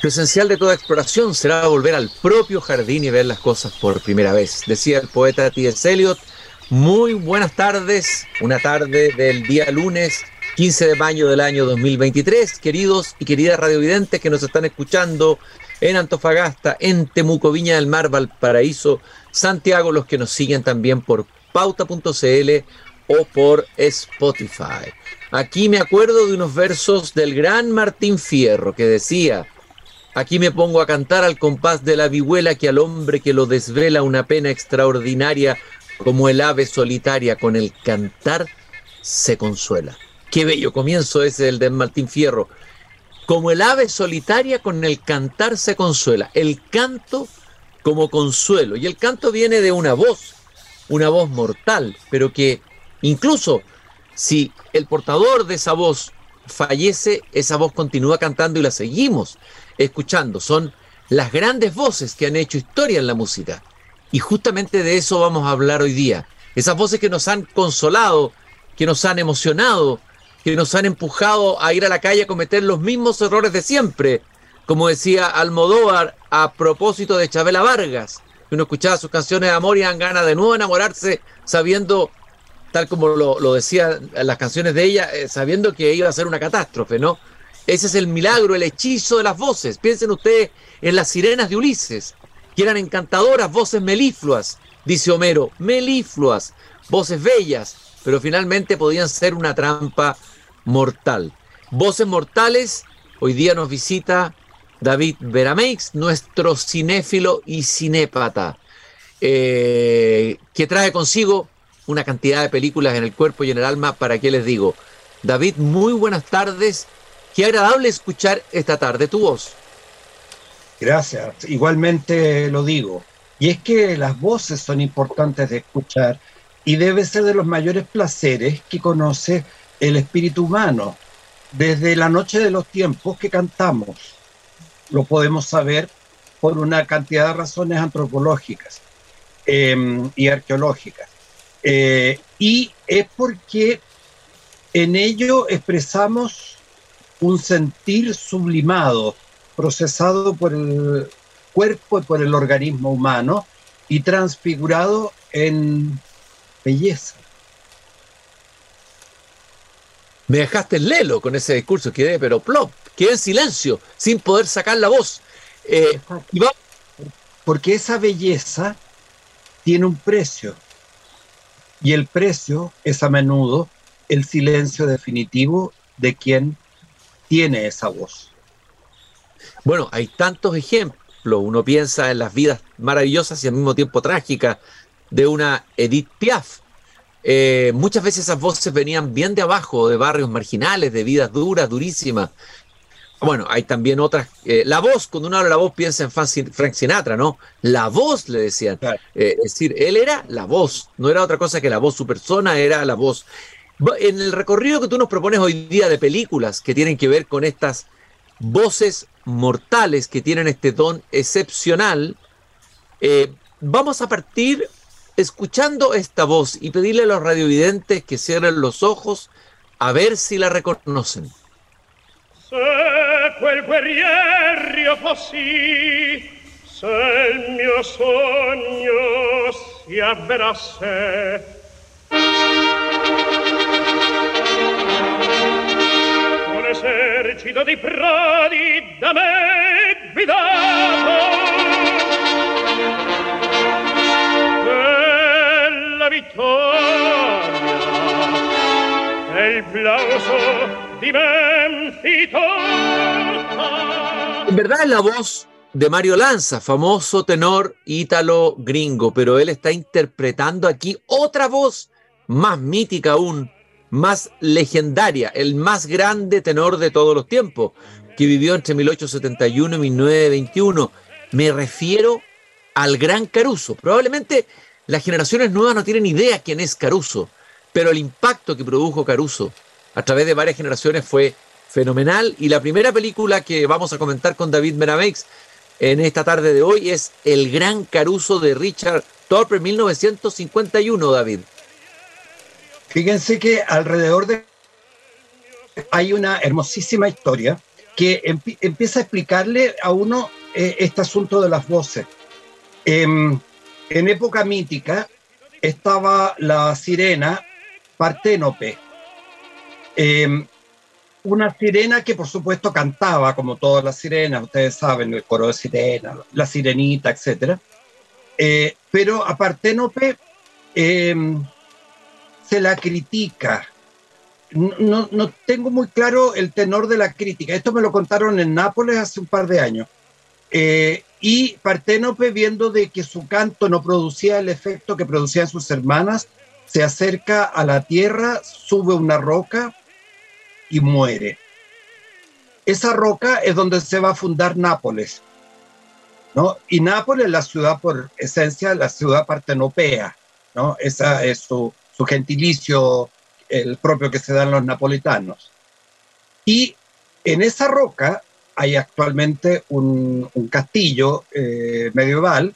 Lo esencial de toda exploración será volver al propio jardín y ver las cosas por primera vez, decía el poeta T.S. Eliot. Muy buenas tardes, una tarde del día lunes 15 de mayo del año 2023, queridos y queridas radiovidentes que nos están escuchando en Antofagasta, en Temuco, Viña del Mar, Valparaíso, Santiago, los que nos siguen también por pauta.cl o por Spotify. Aquí me acuerdo de unos versos del gran Martín Fierro que decía, aquí me pongo a cantar al compás de la vihuela que al hombre que lo desvela una pena extraordinaria como el ave solitaria con el cantar se consuela. Qué bello comienzo ese el de Martín Fierro. Como el ave solitaria con el cantar se consuela. El canto como consuelo. Y el canto viene de una voz, una voz mortal, pero que incluso si el portador de esa voz fallece, esa voz continúa cantando y la seguimos escuchando. Son las grandes voces que han hecho historia en la música. Y justamente de eso vamos a hablar hoy día. Esas voces que nos han consolado, que nos han emocionado, que nos han empujado a ir a la calle a cometer los mismos errores de siempre. Como decía Almodóvar a propósito de Chabela Vargas, uno escuchaba sus canciones de amor y dan ganas de nuevo enamorarse sabiendo, tal como lo, decían las canciones de ella, eh, sabiendo que iba a ser una catástrofe, ¿no? Ese es el milagro, el hechizo de las voces. Piensen ustedes en las sirenas de Ulises, que eran encantadoras, voces melifluas, dice Homero, melifluas, voces bellas, pero finalmente podían ser una trampa mortal. Voces mortales, hoy día nos visita David Verameix, nuestro cinéfilo y cinépata, eh, que trae consigo una cantidad de películas en el cuerpo y en el alma, ¿para qué les digo? David, muy buenas tardes. Qué agradable escuchar esta tarde tu voz. Gracias, igualmente lo digo. Y es que las voces son importantes de escuchar y debe ser de los mayores placeres que conoce el espíritu humano. Desde la noche de los tiempos que cantamos, lo podemos saber por una cantidad de razones antropológicas em, y arqueológicas. Eh, y es porque en ello expresamos un sentir sublimado, procesado por el cuerpo y por el organismo humano y transfigurado en belleza. Me dejaste el lelo con ese discurso, quedé pero plop, quedé en silencio, sin poder sacar la voz. Eh, Porque esa belleza tiene un precio, y el precio es a menudo el silencio definitivo de quien tiene esa voz. Bueno, hay tantos ejemplos. Uno piensa en las vidas maravillosas y al mismo tiempo trágicas de una Edith Piaf. Eh, muchas veces esas voces venían bien de abajo, de barrios marginales, de vidas duras, durísimas. Bueno, hay también otras. Eh, la voz, cuando uno habla de la voz, piensa en Frank Sinatra, ¿no? La voz, le decían. Eh, es decir, él era la voz, no era otra cosa que la voz, su persona era la voz. En el recorrido que tú nos propones hoy día de películas que tienen que ver con estas voces mortales que tienen este don excepcional, eh, vamos a partir escuchando esta voz y pedirle a los radiovidentes que cierren los ojos a ver si la reconocen. Se quel guerrier io fossi, se il mio sogno si avverasse, un esercito di prodi da me guidato, e vittoria e il plauso En verdad es la voz de Mario Lanza, famoso tenor ítalo gringo, pero él está interpretando aquí otra voz más mítica aún, más legendaria, el más grande tenor de todos los tiempos, que vivió entre 1871 y 1921. Me refiero al gran Caruso. Probablemente las generaciones nuevas no tienen idea quién es Caruso, pero el impacto que produjo Caruso a través de varias generaciones fue fenomenal. Y la primera película que vamos a comentar con David Merameix en esta tarde de hoy es El gran Caruso de Richard Thorpe, 1951, David. Fíjense que alrededor de hay una hermosísima historia que empieza a explicarle a uno eh, este asunto de las voces. Em, en época mítica estaba la sirena Parténope, em, una sirena que por supuesto cantaba como todas las sirenas, ustedes saben, el coro de sirena, la sirenita, etc. Eh, pero a Parténope em, se la critica no, no, tengo muy claro el tenor de la crítica. Esto me lo contaron en Nápoles hace un par de años. Eh, y Parténope, viendo de que su canto no producía el efecto que producían sus hermanas, se acerca a la tierra, sube una roca y muere. Esa roca es donde se va a fundar Nápoles. ¿no? Y Nápoles es la ciudad por esencia, la ciudad partenopea. ¿no? Esa es su, su gentilicio el propio que se dan los napolitanos. Y en esa roca hay actualmente un, castillo eh, medieval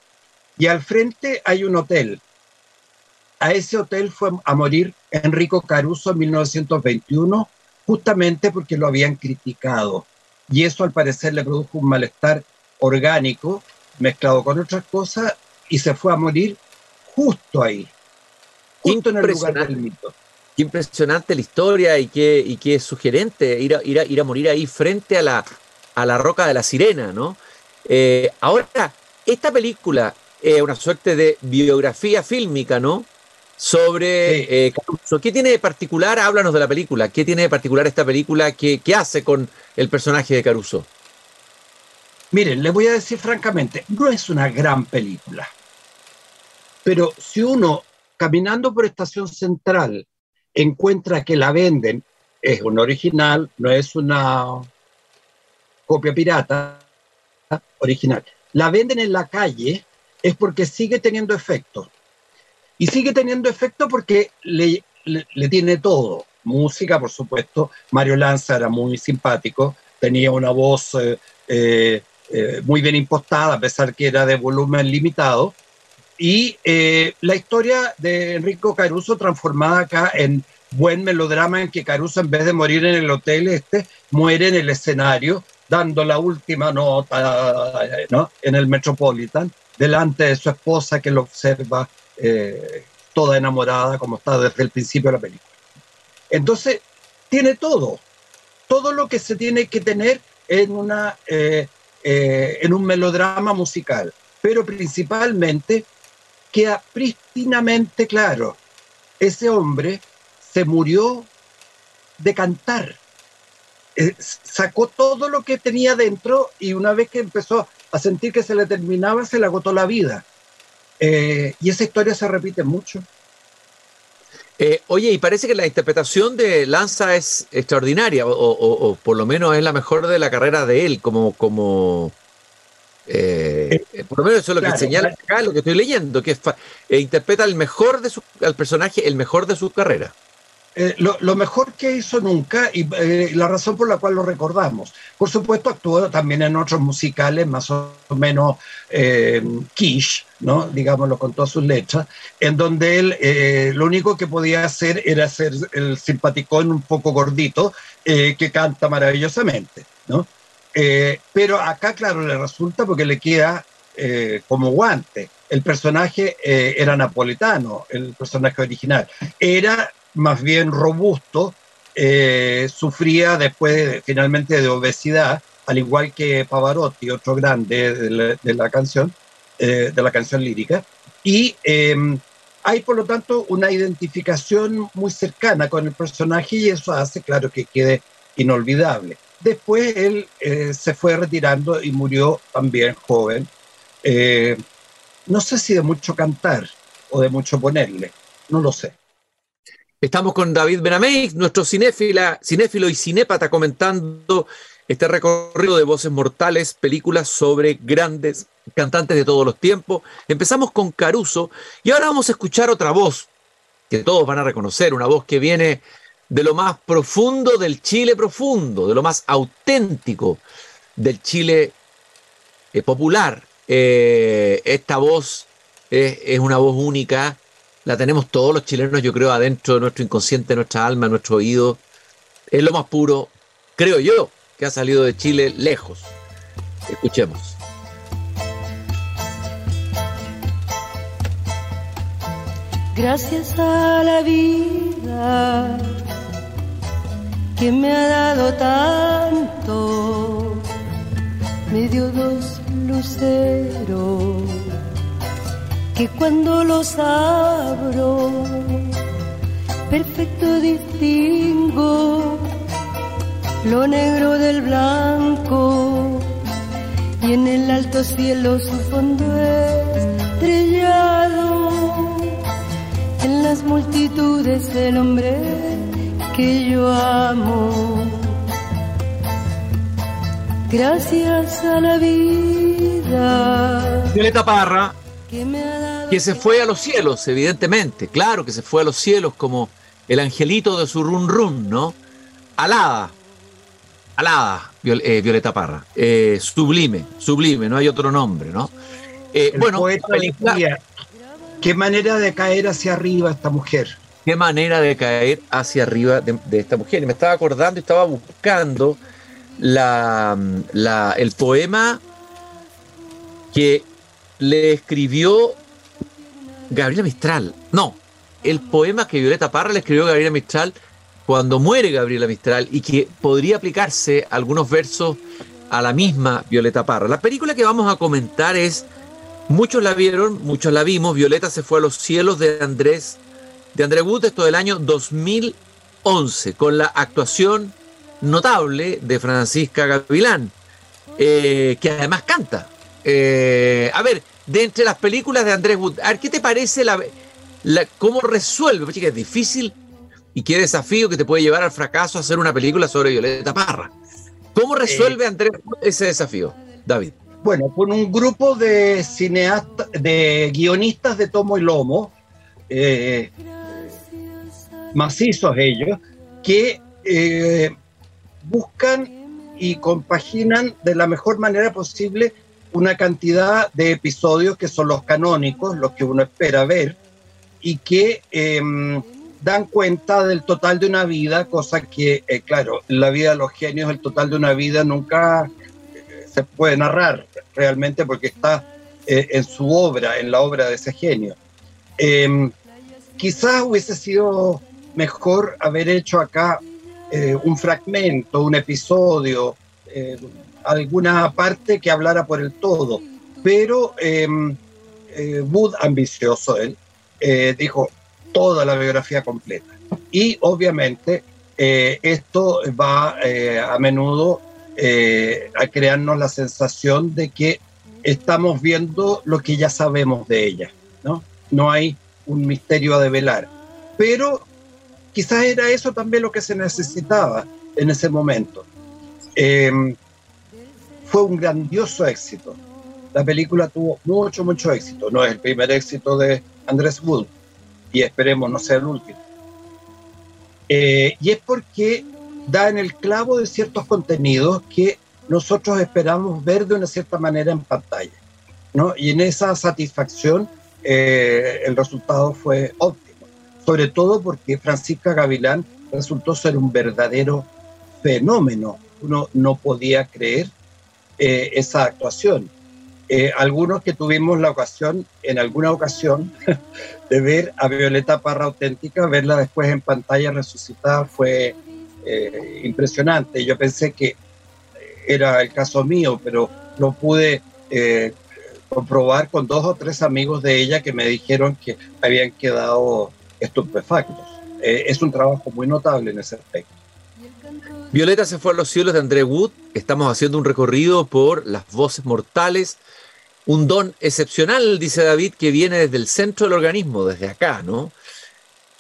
y al frente hay un hotel. A ese hotel fue a morir Enrico Caruso en 1921 justamente porque lo habían criticado. Y eso al parecer le produjo un malestar orgánico mezclado con otras cosas y se fue a morir justo ahí, justo en el lugar del mito. Qué impresionante la historia y qué, y qué sugerente ir a, ir, a, ir a morir ahí frente a la, a la roca de la sirena, ¿no? Eh, ahora, esta película es una suerte de biografía fílmica, ¿no? Sobre eh, Caruso. ¿Qué tiene de particular? Háblanos de la película. ¿Qué tiene de particular esta película? ¿Qué, qué hace con el personaje de Caruso? Miren, le voy a decir francamente, no es una gran película. Pero si uno, caminando por Estación Central, encuentra que la venden, es un original, no es una copia pirata, original. La venden en la calle es porque sigue teniendo efecto. Y sigue teniendo efecto porque le, le, tiene todo. Música, por supuesto. Mario Lanza era muy simpático, tenía una voz eh, eh, eh, muy bien impostada, a pesar que era de volumen limitado. Y eh, la historia de Enrico Caruso transformada acá en buen melodrama en que Caruso en vez de morir en el hotel este, muere en el escenario dando la última nota ¿no? en el Metropolitan delante de su esposa que lo observa eh, toda enamorada como está desde el principio de la película. Entonces, tiene todo, todo lo que se tiene que tener en, una, eh, en un melodrama musical, pero principalmente queda prístinamente claro, ese hombre se murió de cantar. Eh, sacó todo lo que tenía dentro y una vez que empezó a sentir que se le terminaba, se le agotó la vida. Eh, y esa historia se repite mucho. Eh, oye, y parece que la interpretación de Lanza es extraordinaria, o, por lo menos es la mejor de la carrera de él, como, como, eh, por lo menos eso es lo que señala acá, lo que estoy leyendo, que eh, interpreta el mejor de su, al personaje, el mejor de su carrera. Lo, mejor que hizo nunca y la razón por la cual lo recordamos. Por supuesto, actuó también en otros musicales más o menos quiche, ¿no? digámoslo con todas sus letras, en donde él lo único que podía hacer era ser el simpaticón un poco gordito que canta maravillosamente. ¿no? Eh, pero acá, claro, le resulta porque le queda eh, como guante. El personaje eh, era napolitano, el personaje original. Era más bien robusto, sufría después finalmente de obesidad, al igual que Pavarotti, otro grande de la, canción, de la canción lírica. Y em, hay, por lo tanto, una identificación muy cercana con el personaje y eso hace, claro, que quede inolvidable. Después él eh, se fue retirando y murió también joven. Eh, no sé si de mucho cantar o de mucho ponerle, no lo sé. Estamos con David Benamey, nuestro cinéfila, cinéfilo y cinépata, comentando este recorrido de voces mortales, películas sobre grandes cantantes de todos los tiempos. Empezamos con Caruso y ahora vamos a escuchar otra voz que todos van a reconocer, una voz que viene de lo más profundo del Chile profundo, de lo más auténtico del Chile eh, popular. Eh, esta voz es, una voz única, la tenemos todos los chilenos, yo creo, adentro de nuestro inconsciente, nuestra alma, nuestro oído. Es lo más puro, creo yo, que ha salido de Chile lejos. Escuchemos. Gracias a la vida que me ha dado tanto, me dio dos luceros que cuando los abro, perfecto distingo lo negro del blanco y en el alto cielo su fondo estrellado en las multitudes del hombre que yo amo. Gracias a la vida. Violeta Parra, que, se fue a los cielos, evidentemente, claro que se fue a los cielos como el angelito de su run run, ¿no? Alada, alada, eh, Violeta Parra, eh, sublime, sublime, no hay otro nombre, ¿no? Eh, bueno, película, Qué manera de caer hacia arriba esta mujer. Qué manera de caer hacia arriba de, esta mujer. Y me estaba acordando y estaba buscando la, el poema que le escribió Gabriela Mistral. No, el poema que Violeta Parra le escribió Gabriela Mistral cuando muere Gabriela Mistral y que podría aplicarse algunos versos a la misma Violeta Parra. La película que vamos a comentar es Muchos la vieron, muchos la vimos. Violeta se fue a los cielos de Andrés, de André Wood, esto del año 2011, con la actuación notable de Francisca Gavilán, eh, que además canta. Eh, a ver, de entre las películas de Andrés Wood, a ver, ¿qué te parece la, cómo resuelve? Porque es difícil y qué desafío que te puede llevar al fracaso hacer una película sobre Violeta Parra. ¿Cómo resuelve eh, Andrés Wood ese desafío, David? Bueno, con un grupo de cineastas, de guionistas de tomo y lomo, eh, macizos ellos, que eh, buscan y compaginan de la mejor manera posible una cantidad de episodios que son los canónicos, los que uno espera ver, y que em, dan cuenta del total de una vida, cosa que, eh, claro, la vida de los genios, el total de una vida nunca se puede narrar realmente porque está eh, en su obra, en la obra de ese genio. Em, quizás hubiese sido mejor haber hecho acá eh, un fragmento, un episodio, eh, alguna parte que hablara por el todo, pero em, Wood, ambicioso él, dijo toda la biografía completa. Y obviamente esto va a menudo eh, a crearnos la sensación de que estamos viendo lo que ya sabemos de ella, ¿no? No hay un misterio a develar. Pero quizás era eso también lo que se necesitaba en ese momento. Em, fue un grandioso éxito. La película tuvo mucho, mucho éxito. No es el primer éxito de Andrés Wood y esperemos no sea el último. Eh, y es porque da en el clavo de ciertos contenidos que nosotros esperamos ver de una cierta manera en pantalla. ¿no? Y en esa satisfacción eh, el resultado fue óptimo, sobre todo porque Francisca Gavilán resultó ser un verdadero fenómeno. Uno no podía creer eh, esa actuación. Eh, algunos que tuvimos la ocasión, en alguna ocasión, de ver a Violeta Parra auténtica, verla después en pantalla resucitada fue eh, impresionante. Yo pensé que era el caso mío, pero lo pude eh, comprobar con dos o tres amigos de ella que me dijeron que habían quedado estupefactos. Es un trabajo muy notable en ese aspecto. Violeta se fue a los cielos de André Wood. Estamos haciendo un recorrido por las voces mortales. Un don excepcional, dice David, que viene desde el centro del organismo, desde acá, ¿no?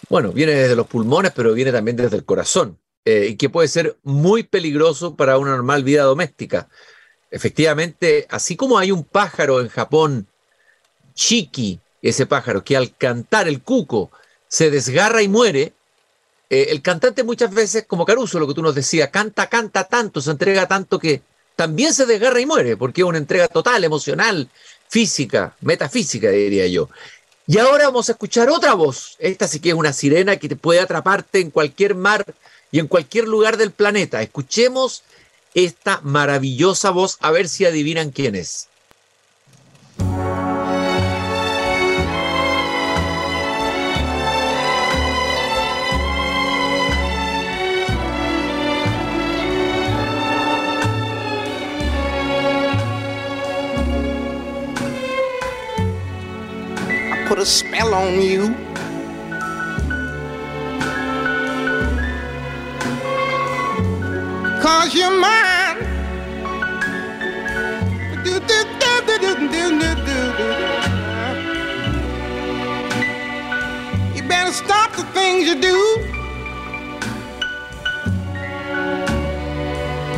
Bueno, viene desde los pulmones, pero viene también desde el corazón. Eh, y que puede ser muy peligroso para una normal vida doméstica. Efectivamente, así como hay un pájaro en Japón, Chiki, ese pájaro, que al cantar el cuco se desgarra y muere, eh, el cantante muchas veces, como Caruso, lo que tú nos decías, canta, canta tanto, se entrega tanto que también se desgarra y muere, porque es una entrega total, emocional, física, metafísica, diría yo. Y ahora vamos a escuchar otra voz. Esta sí que es una sirena que te puede atraparte en cualquier mar y en cualquier lugar del planeta. Escuchemos esta maravillosa voz, a ver si adivinan quién es. put a spell on you. Cause you're mine. Do, do, do, you better stop the things you do.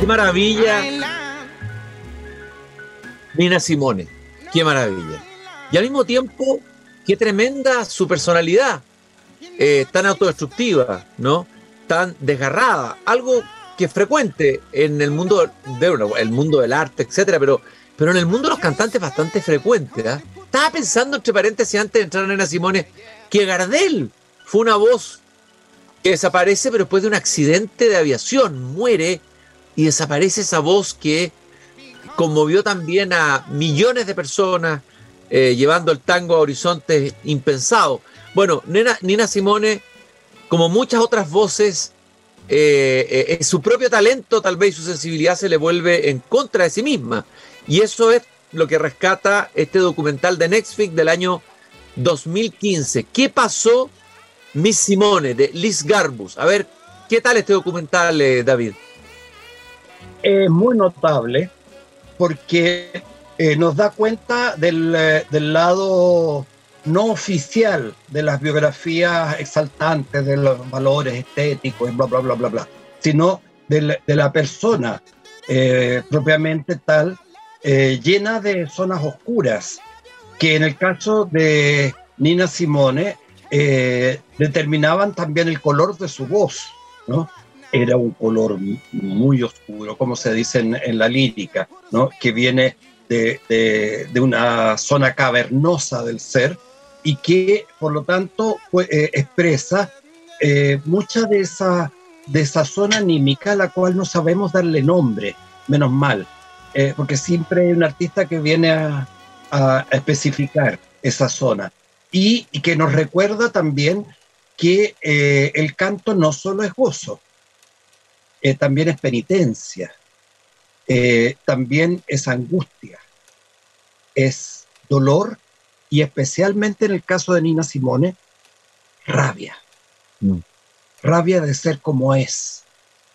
Qué maravilla. Nina Simone. Qué maravilla. Y al mismo tiempo, qué tremenda su personalidad, eh, tan autodestructiva, ¿no? Tan desgarrada, algo que es frecuente en el mundo, de, el mundo del arte, etcétera, pero, pero en el mundo de los cantantes bastante frecuente. ¿ah? Estaba pensando, entre paréntesis, antes de entrar en Nena Simone, que Gardel fue una voz que desaparece, pero después de un accidente de aviación, muere y desaparece esa voz que conmovió también a millones de personas, eh, llevando el tango a horizontes impensados. Bueno, Nina Simone, como muchas otras voces, eh, eh, su propio talento, tal vez su sensibilidad se le vuelve en contra de sí misma. Y eso es lo que rescata este documental de Netflix del año 2015. ¿Qué pasó, Miss Simone, de Liz Garbus? A ver, ¿qué tal este documental, David? Es muy notable porque eh, nos da cuenta eh, del, lado no oficial de las biografías exaltantes de los valores estéticos bla, bla, bla, bla, bla, sino de la, persona eh, propiamente tal, llena de zonas oscuras, que en el caso de Nina Simone determinaban también el color de su voz, ¿no? Era un color muy oscuro, como se dice en, en la lírica, ¿no? Que viene de, una zona cavernosa del ser y que por lo tanto eh, expresa eh, mucha de esa, de esa zona anímica a la cual no sabemos darle nombre, menos mal, eh, porque siempre hay un artista que viene a, especificar esa zona. Y, que nos recuerda también que el canto no solo es gozo, también es penitencia, también es angustia, es dolor y especialmente en el caso de Nina Simone, rabia. Mm. Rabia de ser como es,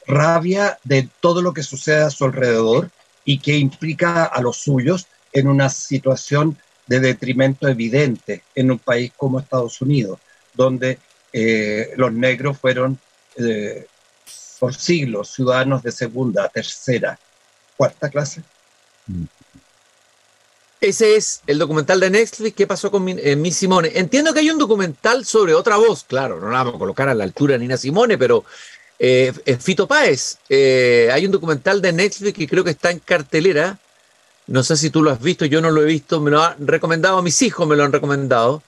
rabia de todo lo que sucede a su alrededor y que implica a los suyos en una situación de detrimento evidente en un país como Estados Unidos, donde eh, los negros fueron eh, por siglos ciudadanos de segunda, tercera, cuarta clase. Mm. Ese es el documental de Netflix. ¿Qué pasó con eh, Miss Simone? Entiendo que hay un documental sobre otra voz, claro, no la vamos a colocar a la altura de Nina Simone, pero eh, Fito Páez. Eh, hay un documental de Netflix que creo que está en cartelera. No sé si tú lo has visto, yo no lo he visto. Me lo han recomendado a mis hijos, me lo han recomendado.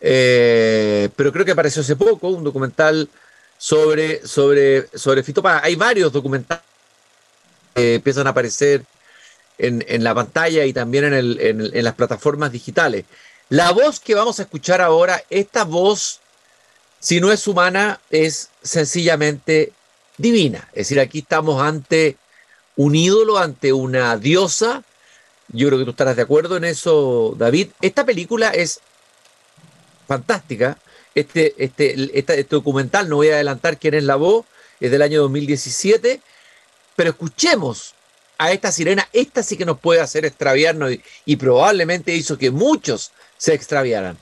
pero creo que apareció hace poco un documental sobre, sobre, sobre Fito Páez. Hay varios documentales que empiezan a aparecer en, la pantalla y también en, las plataformas digitales. La voz que vamos a escuchar ahora, esta voz, si no es humana, es sencillamente divina. Es decir, aquí estamos ante un ídolo, ante una diosa. Yo creo que tú estarás de acuerdo en eso, David. Esta película es fantástica. Este, este, este documental, no voy a adelantar quién es la voz, es del año 2017, pero escuchemos a esta sirena, esta sí que nos puede hacer extraviarnos y, probablemente hizo que muchos se extraviaran.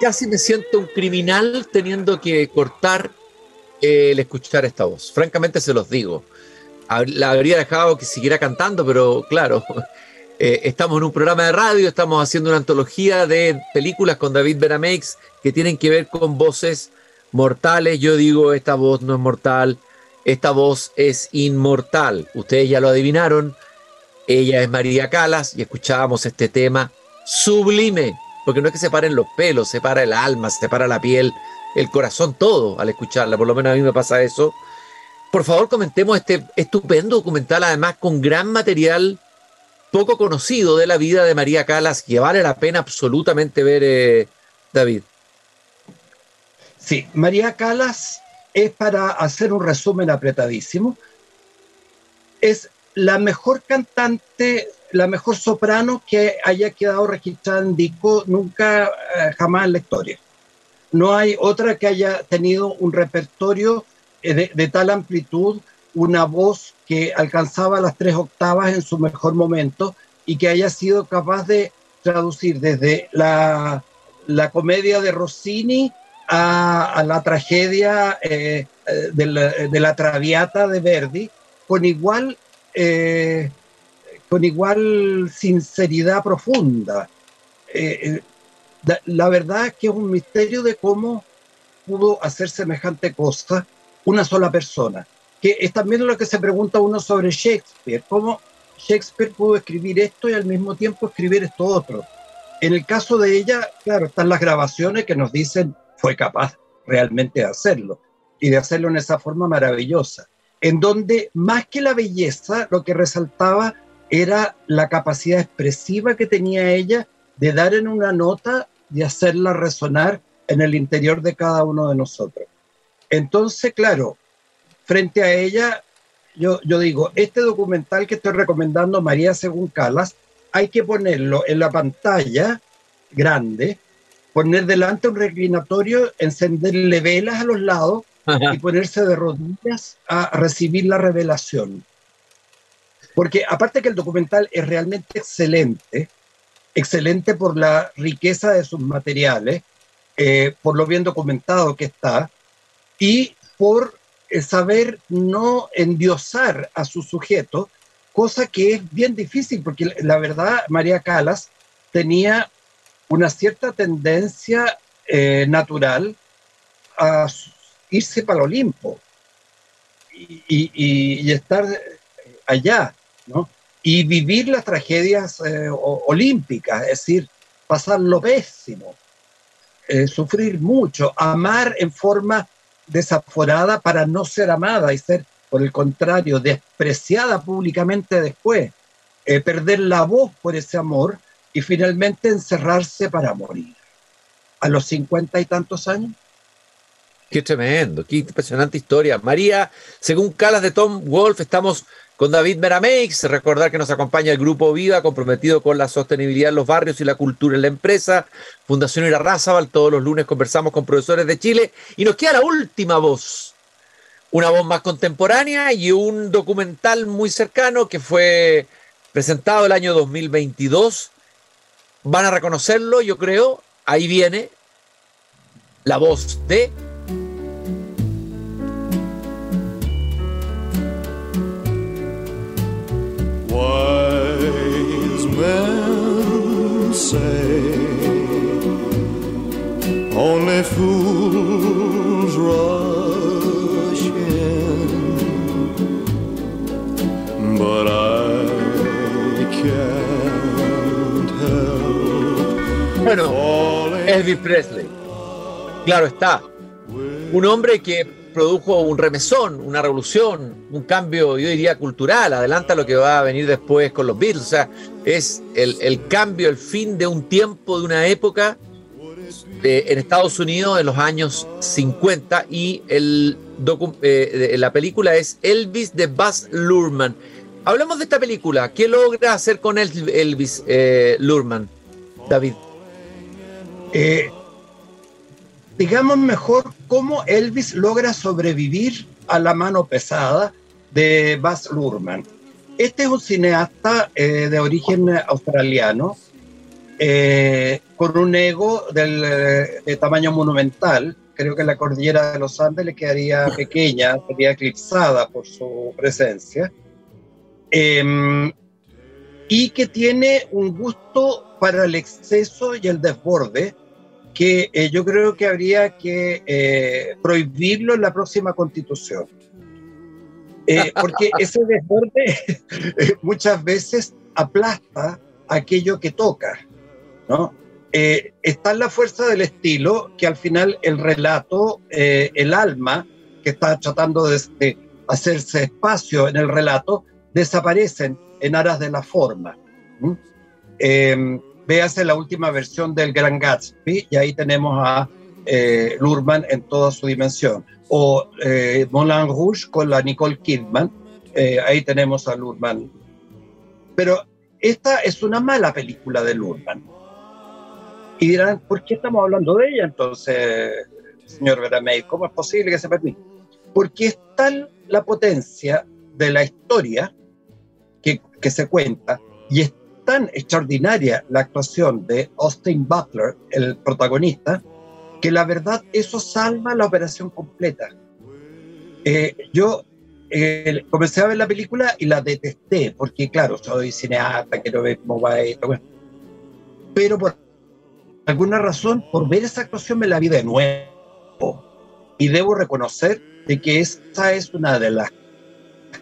Casi, me siento un criminal teniendo que cortar el escuchar esta voz. Francamente se los digo. La habría dejado que siguiera cantando, pero claro, eh, estamos en un programa de radio, estamos haciendo una antología de películas con David Benamex que tienen que ver con voces mortales. Yo digo, esta voz no es mortal, esta voz es inmortal. Ustedes ya lo adivinaron. Ella es María Calas y escuchábamos este tema sublime, porque no es que se paren los pelos, se para el alma, se para la piel, el corazón, todo al escucharla. Por lo menos a mí me pasa eso. Por favor, comentemos este estupendo documental, además con gran material poco conocido de la vida de María Calas, que vale la pena absolutamente ver, eh, David. Sí, María Calas es para hacer un resumen apretadísimo. Es la mejor cantante, la mejor soprano que haya quedado registrada en disco nunca, eh, jamás en la historia. No hay otra que haya tenido un repertorio eh, de, tal amplitud, una voz que alcanzaba las tres octavas en su mejor momento y que haya sido capaz de traducir desde la, comedia de Rossini a, la tragedia eh, de, la, Traviata de Verdi con igual, eh, con igual sinceridad profunda. la verdad es que es un misterio de cómo pudo hacer semejante cosa una sola persona, que es también lo que se pregunta uno sobre Shakespeare, cómo Shakespeare pudo escribir esto y al mismo tiempo escribir esto otro. En el caso de ella, claro, están las grabaciones que nos dicen fue capaz realmente de hacerlo y de hacerlo en esa forma maravillosa, en donde más que la belleza, lo que resaltaba era la capacidad expresiva que tenía ella de dar en una nota y hacerla resonar en el interior de cada uno de nosotros. Entonces, claro, frente a ella, yo, yo digo, este documental que estoy recomendando, María Según Calas, hay que ponerlo en la pantalla grande, poner delante un reclinatorio, encenderle velas a los lados y ponerse de rodillas a recibir la revelación. Porque aparte que el documental es realmente excelente, excelente por la riqueza de sus materiales, eh, por lo bien documentado que está, y por eh, saber no endiosar a su sujeto, cosa que es bien difícil, porque la verdad, María Calas tenía una cierta tendencia eh, natural a irse para el Olimpo y, estar allá, ¿no? Y vivir las tragedias eh, olímpicas, es decir, pasar lo pésimo, sufrir mucho, amar en forma desaforada para no ser amada y ser, por el contrario, despreciada públicamente después, eh, perder la voz por ese amor y finalmente encerrarse para morir. A los cincuenta y tantos años. Qué tremendo, qué impresionante historia. María, según Calas de Tom Wolf, estamos con David Merameix, recordar que nos acompaña el Grupo Viva, comprometido con la sostenibilidad en los barrios y la cultura en la empresa. Fundación Irarrázaval, todos los lunes conversamos con profesores de Chile. Y nos queda la última voz, una voz más contemporánea y un documental muy cercano que fue presentado el año 2022. Van a reconocerlo, yo creo. Ahí viene la voz de Wise men say only fools rush in, but I can't help. Bueno, Elvis Presley. Claro está. Un hombre que produjo un remesón, una revolución, un cambio, yo diría, cultural, adelanta lo que va a venir después con los Beatles, o sea, es el, cambio, el fin de un tiempo, de una época eh, en Estados Unidos en los años 50 y el eh, la película es Elvis de Buzz Lurman. Hablemos de esta película, ¿qué logra hacer con Elvis eh, Lurman, David? Eh, digamos mejor cómo Elvis logra sobrevivir a la mano pesada de Baz Luhrmann. Este es un cineasta eh, de origen australiano eh, con un ego del, eh, de tamaño monumental. Creo que la cordillera de los Andes le quedaría pequeña, sería eclipsada por su presencia. Em, y que tiene un gusto para el exceso y el desborde, que eh, yo creo que habría que eh, prohibirlo en la próxima constitución. Eh, porque ese desborde muchas veces aplasta aquello que toca, ¿no? Eh, está en la fuerza del estilo que al final el relato, eh, el alma que está tratando de, de hacerse espacio en el relato, desaparecen en aras de la forma. ¿m? Eh, véase la última versión del Gran Gatsby y ahí tenemos a eh, Lurman en toda su dimensión. O eh, Moulin Rouge con la Nicole Kidman, eh, ahí tenemos a Lurman. Pero esta es una mala película de Lurman. Y dirán, ¿por qué estamos hablando de ella entonces, señor Veramey? ¿Cómo es posible que se permita? Porque es tal la potencia de la historia que, que se cuenta y es tan extraordinaria la actuación de Austin Butler, el protagonista, que la verdad eso salva la operación completa. Eh, yo eh, comencé a ver la película y la detesté, porque claro, soy cineasta, quiero ver cómo va esto, pero por alguna razón, por ver esa actuación me la vi de nuevo. Y debo reconocer de que esta es una de las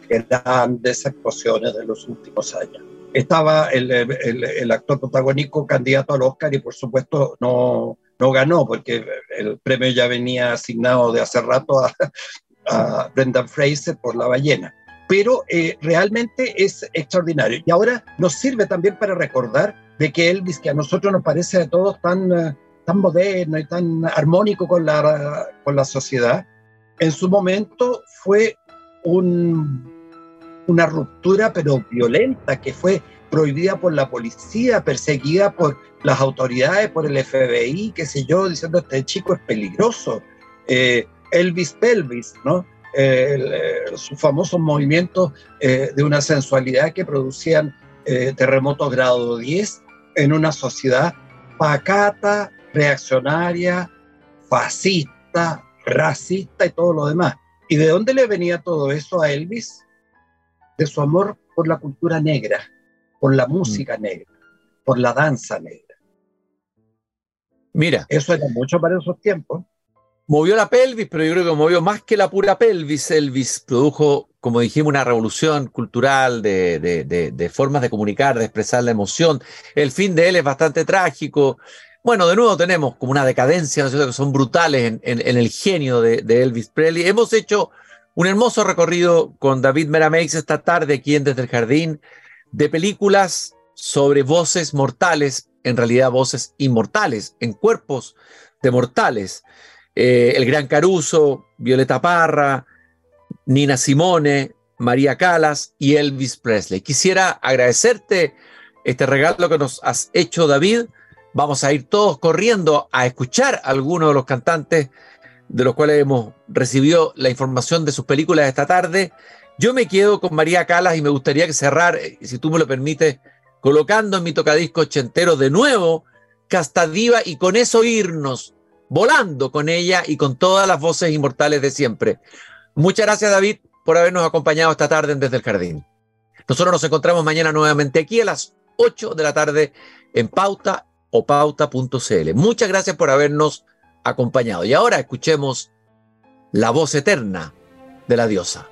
grandes actuaciones de los últimos años. Estaba el, el, el actor protagónico candidato al Oscar y por supuesto no, no ganó porque el premio ya venía asignado de hace rato a, a Brendan Fraser por La ballena. Pero eh, realmente es extraordinario. Y ahora nos sirve también para recordar de que Elvis, que a nosotros nos parece a todos tan, uh, tan moderno y tan armónico con la, con la sociedad, en su momento fue un, una ruptura pero violenta que fue prohibida por la policía, perseguida por las autoridades, por el FBI, qué sé yo, diciendo este chico es peligroso. Eh, Elvis Pelvis, ¿no? Eh, eh, sus famosos movimientos de una sensualidad que producían terremotos grado 10 en una sociedad pacata, reaccionaria, fascista, racista y todo lo demás. ¿Y de dónde le venía todo eso a Elvis? De su amor por la cultura negra, por la música mm. negra, por la danza negra. Mira. Eso era mucho para esos tiempos. Movió la pelvis, pero yo creo que movió más que la pura pelvis. Elvis produjo, como dijimos, una revolución cultural de, de, de, de formas de comunicar, de expresar la emoción. El fin de él es bastante trágico. Bueno, de nuevo tenemos como una decadencia, ¿no es cierto?, que son brutales en, en, en el genio de, de, Elvis Presley. Hemos hecho un hermoso recorrido con David Merameix esta tarde aquí en Desde el Jardín de películas sobre voces mortales, en realidad voces inmortales, en cuerpos de mortales. Eh, el Gran Caruso, Violeta Parra, Nina Simone, María Calas y Elvis Presley. Quisiera agradecerte este regalo que nos has hecho, David. Vamos a ir todos corriendo a escuchar a algunos de los cantantes de los cuales hemos recibido la información de sus películas esta tarde. Yo me quedo con María Calas y me gustaría cerrar, eh, si tú me lo permites, colocando en mi tocadisco ochentero de nuevo Casta Diva y con eso irnos volando con ella y con todas las voces inmortales de siempre. Muchas gracias, David, por habernos acompañado esta tarde en Desde el Jardín. Nosotros nos encontramos mañana nuevamente aquí a las 8 de la tarde en Pauta o pauta.cl. Muchas gracias por habernos acompañado. Y ahora escuchemos la voz eterna de la diosa.